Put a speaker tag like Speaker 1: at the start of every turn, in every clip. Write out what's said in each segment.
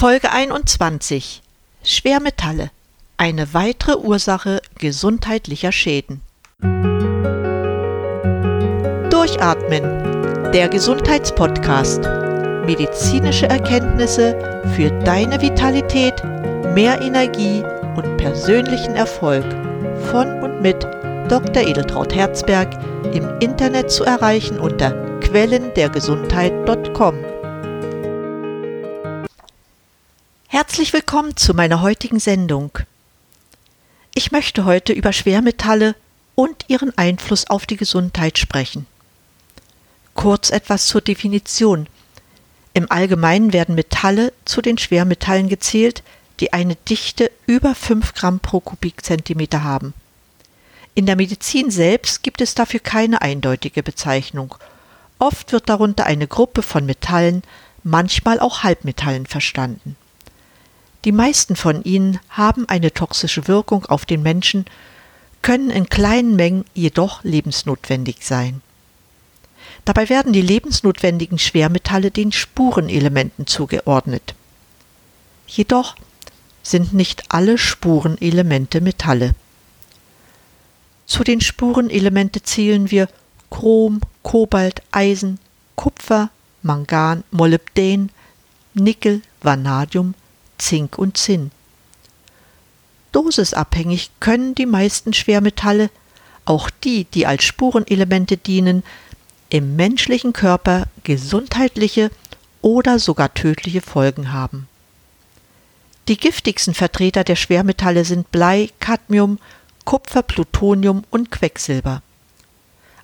Speaker 1: Folge 21 Schwermetalle. Eine weitere Ursache gesundheitlicher Schäden. Durchatmen. Der Gesundheitspodcast. Medizinische Erkenntnisse für deine Vitalität, mehr Energie und persönlichen Erfolg. Von und mit Dr. Edeltraut Herzberg im Internet zu erreichen unter quellendergesundheit.com. Herzlich willkommen zu meiner heutigen Sendung. Ich möchte heute über Schwermetalle und ihren Einfluss auf die Gesundheit sprechen. Kurz etwas zur Definition. Im Allgemeinen werden Metalle zu den Schwermetallen gezählt, die eine Dichte über 5 Gramm pro Kubikzentimeter haben. In der Medizin selbst gibt es dafür keine eindeutige Bezeichnung. Oft wird darunter eine Gruppe von Metallen, manchmal auch Halbmetallen verstanden. Die meisten von ihnen haben eine toxische Wirkung auf den Menschen, können in kleinen Mengen jedoch lebensnotwendig sein. Dabei werden die lebensnotwendigen Schwermetalle den Spurenelementen zugeordnet. Jedoch sind nicht alle Spurenelemente Metalle. Zu den Spurenelemente zählen wir Chrom, Kobalt, Eisen, Kupfer, Mangan, Molybdän, Nickel, Vanadium, Zink und Zinn. Dosisabhängig können die meisten Schwermetalle, auch die, die als Spurenelemente dienen, im menschlichen Körper gesundheitliche oder sogar tödliche Folgen haben. Die giftigsten Vertreter der Schwermetalle sind Blei, Cadmium, Kupfer, Plutonium und Quecksilber.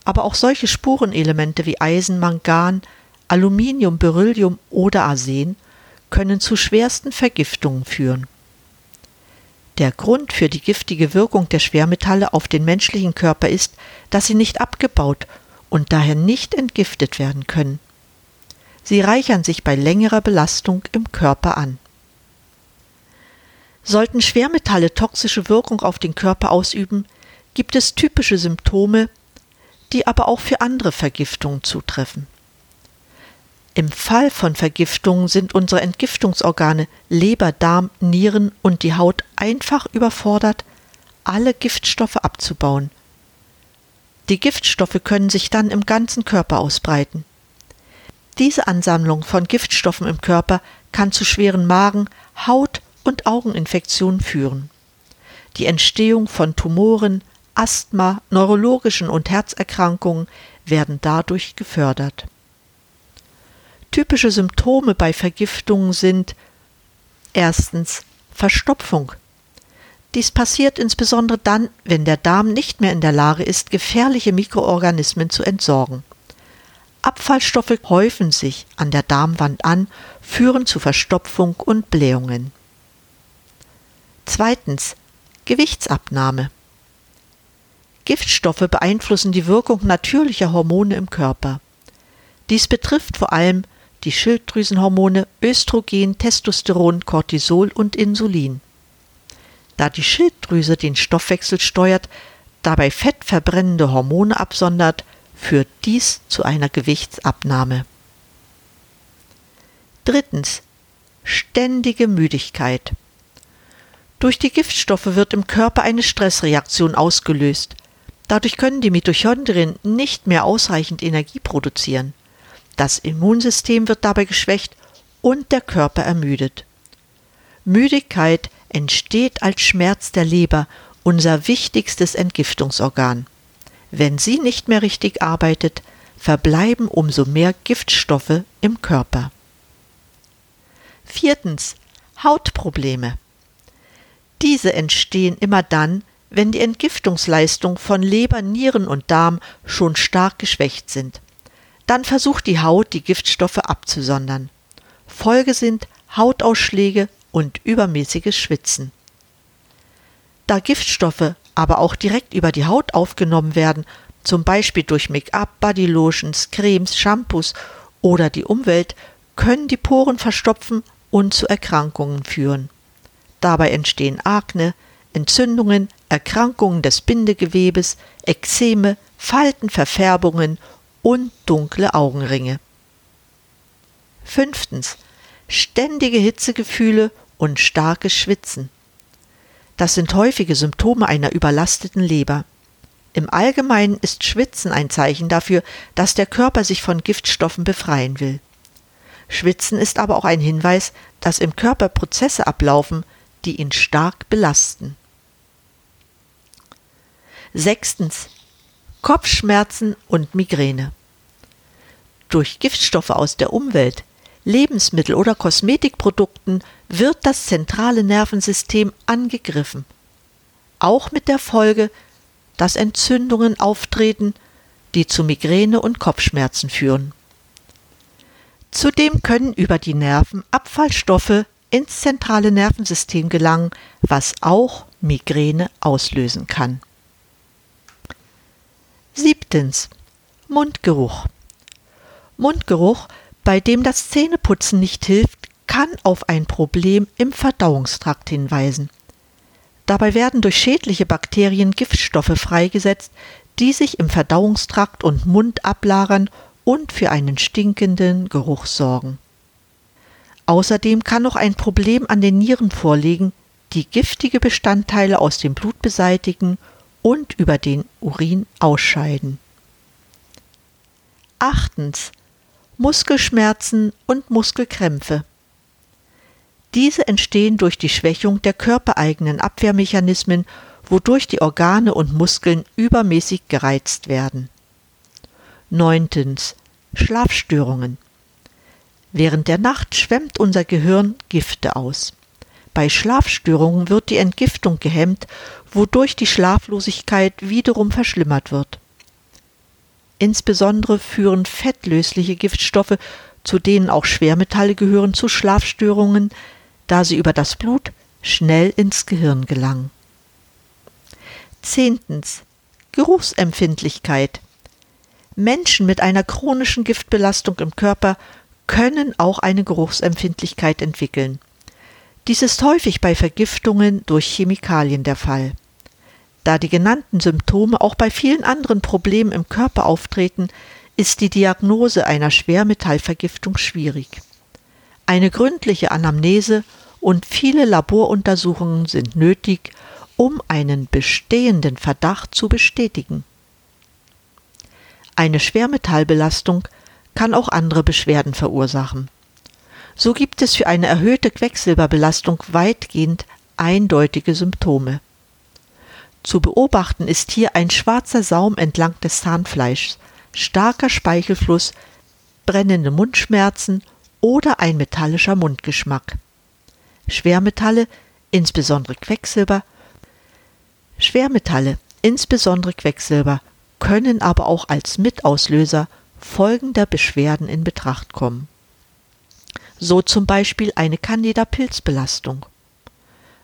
Speaker 1: Aber auch solche Spurenelemente wie Eisen, Mangan, Aluminium, Beryllium oder Arsen können zu schwersten Vergiftungen führen. Der Grund für die giftige Wirkung der Schwermetalle auf den menschlichen Körper ist, dass sie nicht abgebaut und daher nicht entgiftet werden können. Sie reichern sich bei längerer Belastung im Körper an. Sollten Schwermetalle toxische Wirkung auf den Körper ausüben, gibt es typische Symptome, die aber auch für andere Vergiftungen zutreffen. Im Fall von Vergiftungen sind unsere Entgiftungsorgane Leber, Darm, Nieren und die Haut einfach überfordert, alle Giftstoffe abzubauen. Die Giftstoffe können sich dann im ganzen Körper ausbreiten. Diese Ansammlung von Giftstoffen im Körper kann zu schweren Magen-, Haut- und Augeninfektionen führen. Die Entstehung von Tumoren, Asthma, neurologischen und Herzerkrankungen werden dadurch gefördert. Typische Symptome bei Vergiftungen sind erstens Verstopfung. Dies passiert insbesondere dann, wenn der Darm nicht mehr in der Lage ist, gefährliche Mikroorganismen zu entsorgen. Abfallstoffe häufen sich an der Darmwand an, führen zu Verstopfung und Blähungen. Zweitens Gewichtsabnahme. Giftstoffe beeinflussen die Wirkung natürlicher Hormone im Körper. Dies betrifft vor allem die Schilddrüsenhormone Östrogen, Testosteron, Cortisol und Insulin. Da die Schilddrüse den Stoffwechsel steuert, dabei fettverbrennende Hormone absondert, führt dies zu einer Gewichtsabnahme. Drittens. Ständige Müdigkeit. Durch die Giftstoffe wird im Körper eine Stressreaktion ausgelöst. Dadurch können die Mitochondrien nicht mehr ausreichend Energie produzieren. Das Immunsystem wird dabei geschwächt und der Körper ermüdet. Müdigkeit entsteht als Schmerz der Leber, unser wichtigstes Entgiftungsorgan. Wenn sie nicht mehr richtig arbeitet, verbleiben umso mehr Giftstoffe im Körper. Viertens. Hautprobleme. Diese entstehen immer dann, wenn die Entgiftungsleistung von Leber, Nieren und Darm schon stark geschwächt sind. Dann versucht die Haut, die Giftstoffe abzusondern. Folge sind Hautausschläge und übermäßiges Schwitzen. Da Giftstoffe aber auch direkt über die Haut aufgenommen werden, zum Beispiel durch Make-up, Bodylotions, Cremes, Shampoos oder die Umwelt, können die Poren verstopfen und zu Erkrankungen führen. Dabei entstehen Akne, Entzündungen, Erkrankungen des Bindegewebes, Ekzeme, Falten, Verfärbungen und dunkle Augenringe. Fünftens. ständige Hitzegefühle und starkes Schwitzen. Das sind häufige Symptome einer überlasteten Leber. Im Allgemeinen ist Schwitzen ein Zeichen dafür, dass der Körper sich von Giftstoffen befreien will. Schwitzen ist aber auch ein Hinweis, dass im Körper Prozesse ablaufen, die ihn stark belasten. Sechstens. Kopfschmerzen und Migräne. Durch Giftstoffe aus der Umwelt, Lebensmittel oder Kosmetikprodukten wird das zentrale Nervensystem angegriffen. Auch mit der Folge, dass Entzündungen auftreten, die zu Migräne und Kopfschmerzen führen. Zudem können über die Nerven Abfallstoffe ins zentrale Nervensystem gelangen, was auch Migräne auslösen kann. Siebtens. Mundgeruch. Mundgeruch, bei dem das Zähneputzen nicht hilft, kann auf ein Problem im Verdauungstrakt hinweisen. Dabei werden durch schädliche Bakterien Giftstoffe freigesetzt, die sich im Verdauungstrakt und Mund ablagern und für einen stinkenden Geruch sorgen. Außerdem kann noch ein Problem an den Nieren vorliegen, die giftige Bestandteile aus dem Blut beseitigen und über den Urin ausscheiden. Achtens. Muskelschmerzen und Muskelkrämpfe. Diese entstehen durch die Schwächung der körpereigenen Abwehrmechanismen, wodurch die Organe und Muskeln übermäßig gereizt werden. Neuntens. Schlafstörungen. Während der Nacht schwemmt unser Gehirn Gifte aus. Bei Schlafstörungen wird die Entgiftung gehemmt, wodurch die Schlaflosigkeit wiederum verschlimmert wird. Insbesondere führen fettlösliche Giftstoffe, zu denen auch Schwermetalle gehören, zu Schlafstörungen, da sie über das Blut schnell ins Gehirn gelangen. Zehntens. Geruchsempfindlichkeit. Menschen mit einer chronischen Giftbelastung im Körper können auch eine Geruchsempfindlichkeit entwickeln. Dies ist häufig bei Vergiftungen durch Chemikalien der Fall. Da die genannten Symptome auch bei vielen anderen Problemen im Körper auftreten, ist die Diagnose einer Schwermetallvergiftung schwierig. Eine gründliche Anamnese und viele Laboruntersuchungen sind nötig, um einen bestehenden Verdacht zu bestätigen. Eine Schwermetallbelastung kann auch andere Beschwerden verursachen. So gibt es für eine erhöhte Quecksilberbelastung weitgehend eindeutige Symptome. Zu beobachten ist hier ein schwarzer Saum entlang des Zahnfleischs, starker Speichelfluss, brennende Mundschmerzen oder ein metallischer Mundgeschmack. Schwermetalle, insbesondere Quecksilber, Schwermetalle, insbesondere Quecksilber, können aber auch als Mitauslöser folgender Beschwerden in Betracht kommen. So zum Beispiel eine Candida-Pilzbelastung.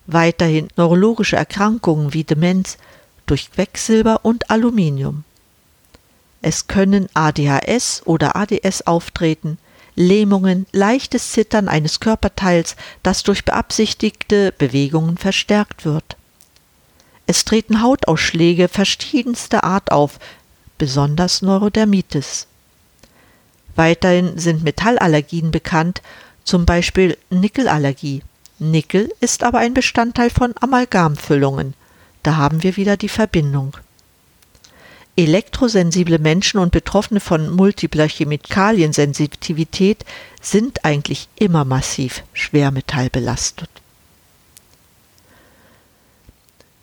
Speaker 1: Weiterhin neurologische Erkrankungen wie Demenz durch Quecksilber und Aluminium. Es können ADHS oder ADS auftreten, Lähmungen, leichtes Zittern eines Körperteils, das durch beabsichtigte Bewegungen verstärkt wird. Es treten Hautausschläge verschiedenster Art auf, besonders Neurodermitis. Weiterhin sind Metallallergien bekannt, zum Beispiel Nickelallergie. Nickel ist aber ein Bestandteil von Amalgamfüllungen. Da haben wir wieder die Verbindung. Elektrosensible Menschen und Betroffene von multipler Chemikaliensensitivität sind eigentlich immer massiv schwermetallbelastet.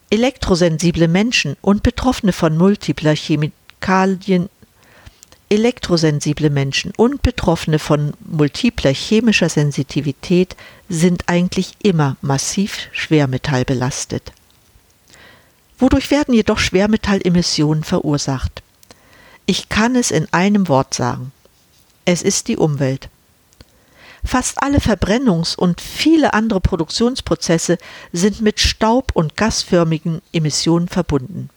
Speaker 1: Elektrosensible Menschen und Betroffene von multipler Chemikalien Elektrosensible Menschen und Betroffene von multipler chemischer Sensitivität sind eigentlich immer massiv schwermetallbelastet. Wodurch werden jedoch Schwermetallemissionen verursacht? Ich kann es in einem Wort sagen. Es ist die Umwelt. Fast alle Verbrennungs- und viele andere Produktionsprozesse sind mit staub- und gasförmigen Emissionen verbunden.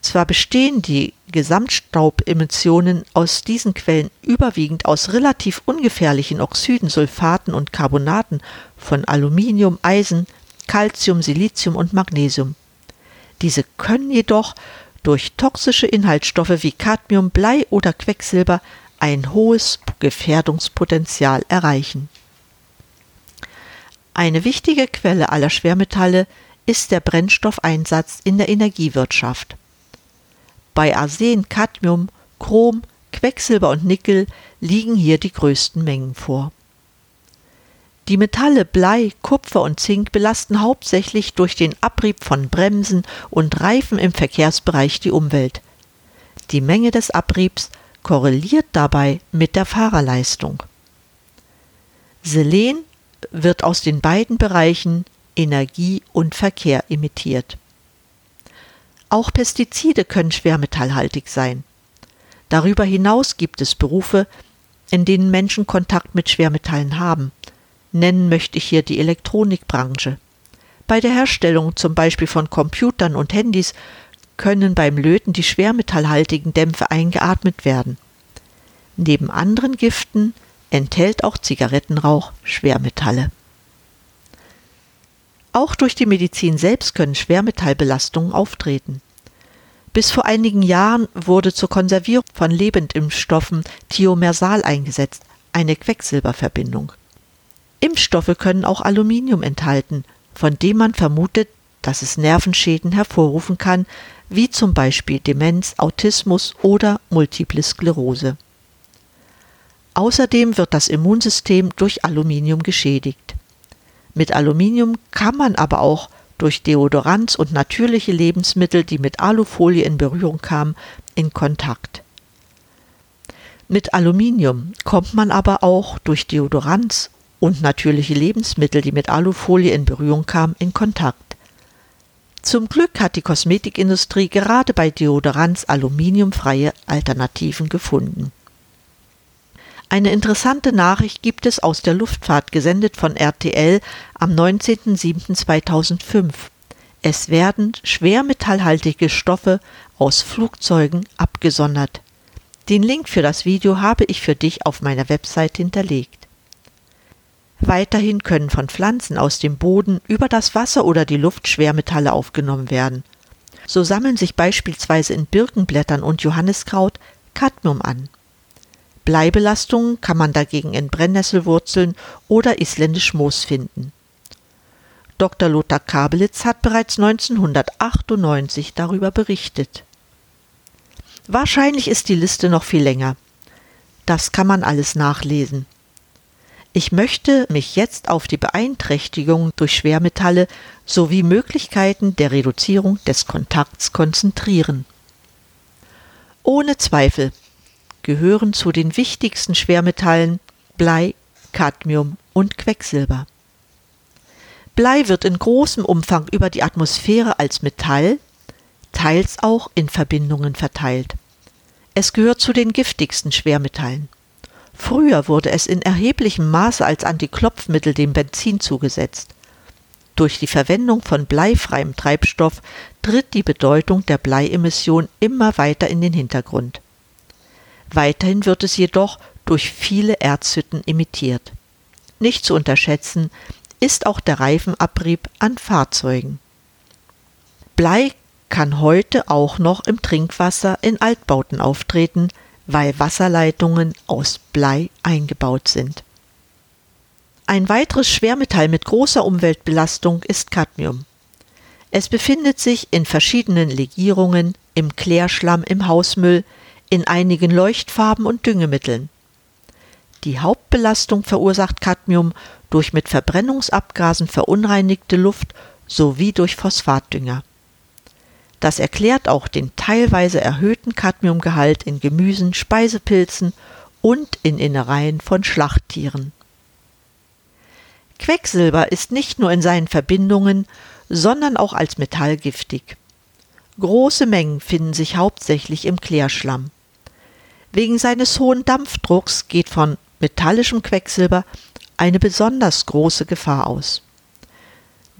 Speaker 1: Zwar bestehen die Gesamtstaubemissionen aus diesen Quellen überwiegend aus relativ ungefährlichen Oxiden, Sulfaten und Carbonaten von Aluminium, Eisen, Calcium, Silizium und Magnesium. Diese können jedoch durch toxische Inhaltsstoffe wie Cadmium, Blei oder Quecksilber ein hohes Gefährdungspotenzial erreichen. Eine wichtige Quelle aller Schwermetalle ist der Brennstoffeinsatz in der Energiewirtschaft. Bei Arsen, Cadmium, Chrom, Quecksilber und Nickel liegen hier die größten Mengen vor. Die Metalle Blei, Kupfer und Zink belasten hauptsächlich durch den Abrieb von Bremsen und Reifen im Verkehrsbereich die Umwelt. Die Menge des Abriebs korreliert dabei mit der Fahrerleistung. Selen wird aus den beiden Bereichen Energie und Verkehr emittiert. Auch Pestizide können schwermetallhaltig sein. Darüber hinaus gibt es Berufe, in denen Menschen Kontakt mit Schwermetallen haben. Nennen möchte ich hier die Elektronikbranche. Bei der Herstellung zum Beispiel von Computern und Handys können beim Löten die schwermetallhaltigen Dämpfe eingeatmet werden. Neben anderen Giften enthält auch Zigarettenrauch Schwermetalle. Auch durch die Medizin selbst können Schwermetallbelastungen auftreten. Bis vor einigen Jahren wurde zur Konservierung von Lebendimpfstoffen Thiomersal eingesetzt, eine Quecksilberverbindung. Impfstoffe können auch Aluminium enthalten, von dem man vermutet, dass es Nervenschäden hervorrufen kann, wie zum Beispiel Demenz, Autismus oder Multiple Sklerose. Außerdem wird das Immunsystem durch Aluminium geschädigt. Mit Aluminium kann man aber auch durch Deodoranz und natürliche Lebensmittel, die mit Alufolie in Berührung kamen, in Kontakt. Mit Aluminium kommt man aber auch durch Deodoranz und natürliche Lebensmittel, die mit Alufolie in Berührung kamen, in Kontakt. Zum Glück hat die Kosmetikindustrie gerade bei Deodoranz aluminiumfreie Alternativen gefunden. Eine interessante Nachricht gibt es aus der Luftfahrt, gesendet von RTL am 19.07.2005. Es werden schwermetallhaltige Stoffe aus Flugzeugen abgesondert. Den Link für das Video habe ich für dich auf meiner Website hinterlegt. Weiterhin können von Pflanzen aus dem Boden über das Wasser oder die Luft Schwermetalle aufgenommen werden. So sammeln sich beispielsweise in Birkenblättern und Johanniskraut Cadmium an. Bleibelastungen kann man dagegen in Brennnesselwurzeln oder isländisch Moos finden. Dr. Lothar Kabelitz hat bereits 1998 darüber berichtet. Wahrscheinlich ist die Liste noch viel länger. Das kann man alles nachlesen. Ich möchte mich jetzt auf die Beeinträchtigung durch Schwermetalle sowie Möglichkeiten der Reduzierung des Kontakts konzentrieren. Ohne Zweifel gehören zu den wichtigsten Schwermetallen Blei, Cadmium und Quecksilber. Blei wird in großem Umfang über die Atmosphäre als Metall, teils auch in Verbindungen verteilt. Es gehört zu den giftigsten Schwermetallen. Früher wurde es in erheblichem Maße als Antiklopfmittel dem Benzin zugesetzt. Durch die Verwendung von bleifreiem Treibstoff tritt die Bedeutung der Bleiemission immer weiter in den Hintergrund. Weiterhin wird es jedoch durch viele Erzhütten emittiert. Nicht zu unterschätzen ist auch der Reifenabrieb an Fahrzeugen. Blei kann heute auch noch im Trinkwasser in Altbauten auftreten, weil Wasserleitungen aus Blei eingebaut sind. Ein weiteres Schwermetall mit großer Umweltbelastung ist Cadmium. Es befindet sich in verschiedenen Legierungen, im Klärschlamm, im Hausmüll, in einigen Leuchtfarben und Düngemitteln. Die Hauptbelastung verursacht Cadmium durch mit Verbrennungsabgasen verunreinigte Luft sowie durch Phosphatdünger. Das erklärt auch den teilweise erhöhten Cadmiumgehalt in Gemüsen, Speisepilzen und in Innereien von Schlachttieren. Quecksilber ist nicht nur in seinen Verbindungen, sondern auch als Metall giftig. Große Mengen finden sich hauptsächlich im Klärschlamm. Wegen seines hohen Dampfdrucks geht von metallischem Quecksilber eine besonders große Gefahr aus.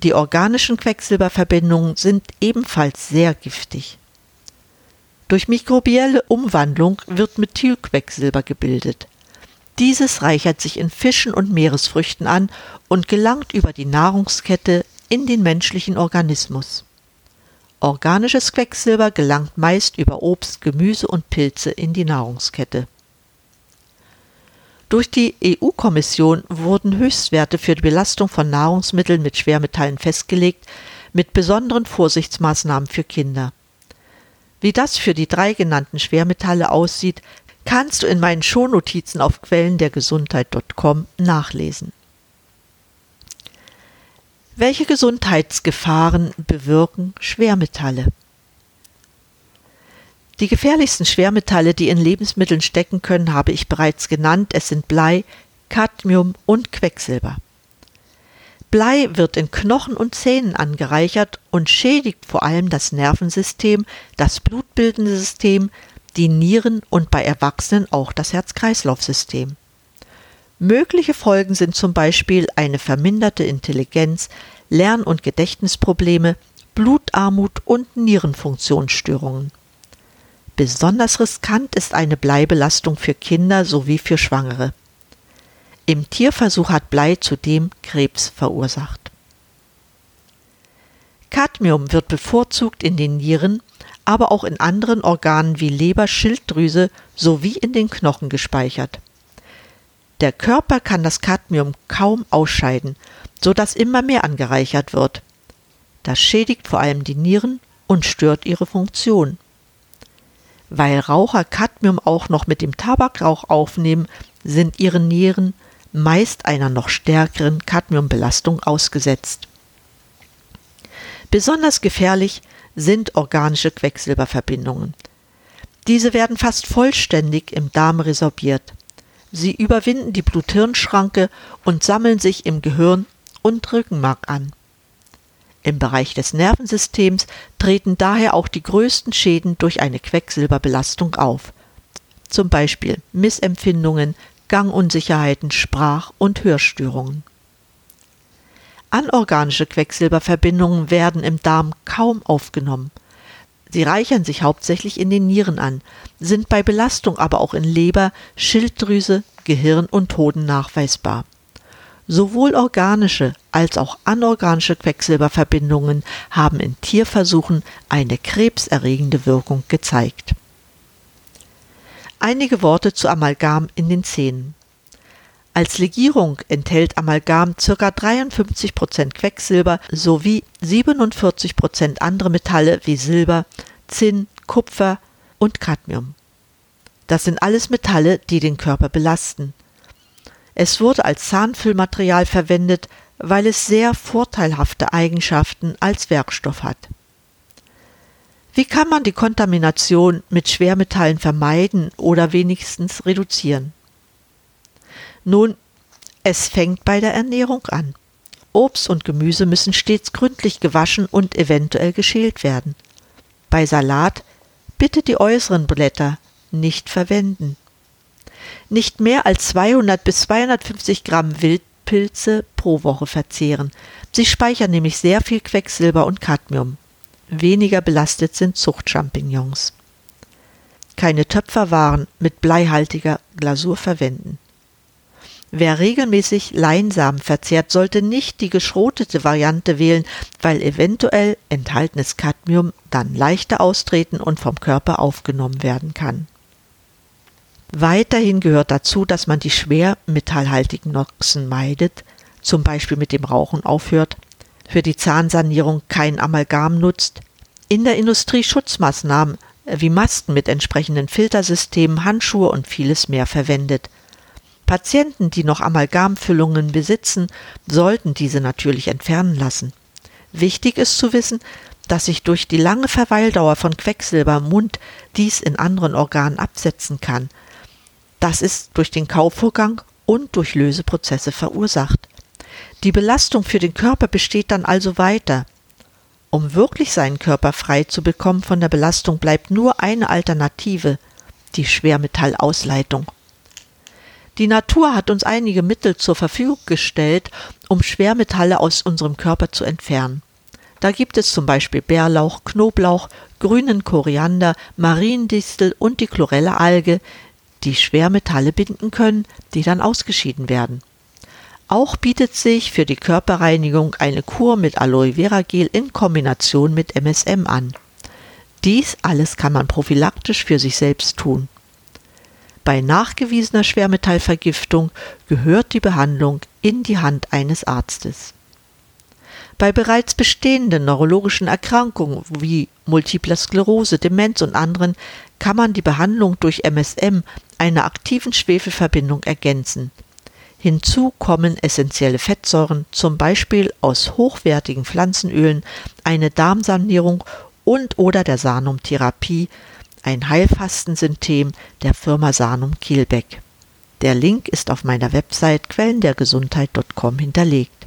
Speaker 1: Die organischen Quecksilberverbindungen sind ebenfalls sehr giftig. Durch mikrobielle Umwandlung wird Methylquecksilber gebildet. Dieses reichert sich in Fischen und Meeresfrüchten an und gelangt über die Nahrungskette in den menschlichen Organismus. Organisches Quecksilber gelangt meist über Obst, Gemüse und Pilze in die Nahrungskette. Durch die EU-Kommission wurden Höchstwerte für die Belastung von Nahrungsmitteln mit Schwermetallen festgelegt, mit besonderen Vorsichtsmaßnahmen für Kinder. Wie das für die drei genannten Schwermetalle aussieht, kannst du in meinen Shownotizen auf quellendergesundheit.com nachlesen. Welche Gesundheitsgefahren bewirken Schwermetalle? Die gefährlichsten Schwermetalle, die in Lebensmitteln stecken können, habe ich bereits genannt. Es sind Blei, Cadmium und Quecksilber. Blei wird in Knochen und Zähnen angereichert und schädigt vor allem das Nervensystem, das blutbildende System, die Nieren und bei Erwachsenen auch das Herz-Kreislauf-System. Mögliche Folgen sind zum Beispiel eine verminderte Intelligenz, Lern- und Gedächtnisprobleme, Blutarmut und Nierenfunktionsstörungen. Besonders riskant ist eine Bleibelastung für Kinder sowie für Schwangere. Im Tierversuch hat Blei zudem Krebs verursacht. Cadmium wird bevorzugt in den Nieren, aber auch in anderen Organen wie Leber, Schilddrüse sowie in den Knochen gespeichert. Der Körper kann das Cadmium kaum ausscheiden, so dass immer mehr angereichert wird. Das schädigt vor allem die Nieren und stört ihre Funktion. Weil Raucher Cadmium auch noch mit dem Tabakrauch aufnehmen, sind ihre Nieren meist einer noch stärkeren Cadmiumbelastung ausgesetzt. Besonders gefährlich sind organische Quecksilberverbindungen. Diese werden fast vollständig im Darm resorbiert. Sie überwinden die Blut-Hirn-Schranke und sammeln sich im Gehirn und Rückenmark an. Im Bereich des Nervensystems treten daher auch die größten Schäden durch eine Quecksilberbelastung auf. Zum Beispiel Missempfindungen, Gangunsicherheiten, Sprach- und Hörstörungen. Anorganische Quecksilberverbindungen werden im Darm kaum aufgenommen. Sie reichern sich hauptsächlich in den Nieren an, sind bei Belastung aber auch in Leber, Schilddrüse, Gehirn und Hoden nachweisbar. Sowohl organische als auch anorganische Quecksilberverbindungen haben in Tierversuchen eine krebserregende Wirkung gezeigt. Einige Worte zu Amalgam in den Zähnen. Als Legierung enthält Amalgam ca. 53% Quecksilber sowie 47% andere Metalle wie Silber, Zinn, Kupfer und Cadmium. Das sind alles Metalle, die den Körper belasten. Es wurde als Zahnfüllmaterial verwendet, weil es sehr vorteilhafte Eigenschaften als Werkstoff hat. Wie kann man die Kontamination mit Schwermetallen vermeiden oder wenigstens reduzieren? Nun, es fängt bei der Ernährung an. Obst und Gemüse müssen stets gründlich gewaschen und eventuell geschält werden. Bei Salat bitte die äußeren Blätter nicht verwenden nicht mehr als 200 bis 250 Gramm Wildpilze pro Woche verzehren. Sie speichern nämlich sehr viel Quecksilber und Cadmium. Weniger belastet sind Zuchtchampignons. Keine Töpferwaren mit bleihaltiger Glasur verwenden. Wer regelmäßig Leinsamen verzehrt, sollte nicht die geschrotete Variante wählen, weil eventuell enthaltenes Cadmium dann leichter austreten und vom Körper aufgenommen werden kann. Weiterhin gehört dazu, dass man die schwermetallhaltigen Noxen meidet, zum Beispiel mit dem Rauchen aufhört, für die Zahnsanierung kein Amalgam nutzt, in der Industrie Schutzmaßnahmen wie Masken mit entsprechenden Filtersystemen, Handschuhe und vieles mehr verwendet. Patienten, die noch Amalgamfüllungen besitzen, sollten diese natürlich entfernen lassen. Wichtig ist zu wissen, dass sich durch die lange Verweildauer von Quecksilber im Mund dies in anderen Organen absetzen kann, das ist durch den Kaufvorgang und durch Löseprozesse verursacht. Die Belastung für den Körper besteht dann also weiter. Um wirklich seinen Körper frei zu bekommen von der Belastung bleibt nur eine Alternative, die Schwermetallausleitung. Die Natur hat uns einige Mittel zur Verfügung gestellt, um Schwermetalle aus unserem Körper zu entfernen. Da gibt es zum Beispiel Bärlauch, Knoblauch, grünen Koriander, Mariendistel und die Chlorelle-Alge, die Schwermetalle binden können, die dann ausgeschieden werden. Auch bietet sich für die Körperreinigung eine Kur mit Aloe Vera Gel in Kombination mit MSM an. Dies alles kann man prophylaktisch für sich selbst tun. Bei nachgewiesener Schwermetallvergiftung gehört die Behandlung in die Hand eines Arztes. Bei bereits bestehenden neurologischen Erkrankungen wie Multipler Sklerose, Demenz und anderen kann man die Behandlung durch MSM, einer aktiven Schwefelverbindung, ergänzen. Hinzu kommen essentielle Fettsäuren, zum Beispiel aus hochwertigen Pflanzenölen, eine Darmsanierung und oder der Sanum-Therapie, ein Heilfastensystem der Firma Sanum Kielbeck. Der Link ist auf meiner Website quellendergesundheit.com hinterlegt.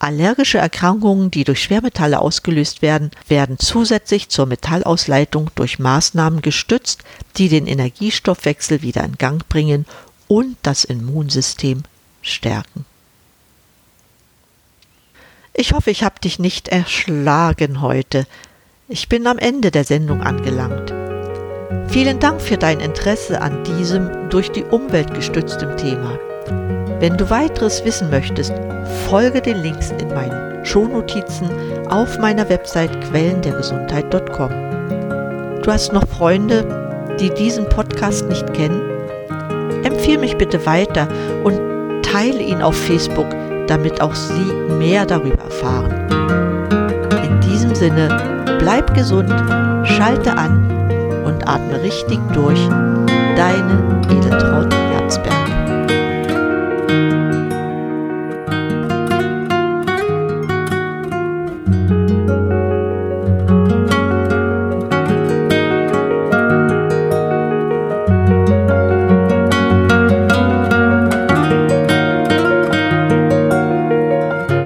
Speaker 1: Allergische Erkrankungen, die durch Schwermetalle ausgelöst werden, werden zusätzlich zur Metallausleitung durch Maßnahmen gestützt, die den Energiestoffwechsel wieder in Gang bringen und das Immunsystem stärken. Ich hoffe, ich habe dich nicht erschlagen heute. Ich bin am Ende der Sendung angelangt. Vielen Dank für dein Interesse an diesem durch die Umwelt gestütztem Thema. Wenn du weiteres wissen möchtest, folge den Links in meinen Shownotizen auf meiner Website quellendergesundheit.com. Du hast noch Freunde, die diesen Podcast nicht kennen? Empfehle mich bitte weiter und teile ihn auf Facebook, damit auch sie mehr darüber erfahren. In diesem Sinne, bleib gesund, schalte an und atme richtig durch. Deine Edeltraut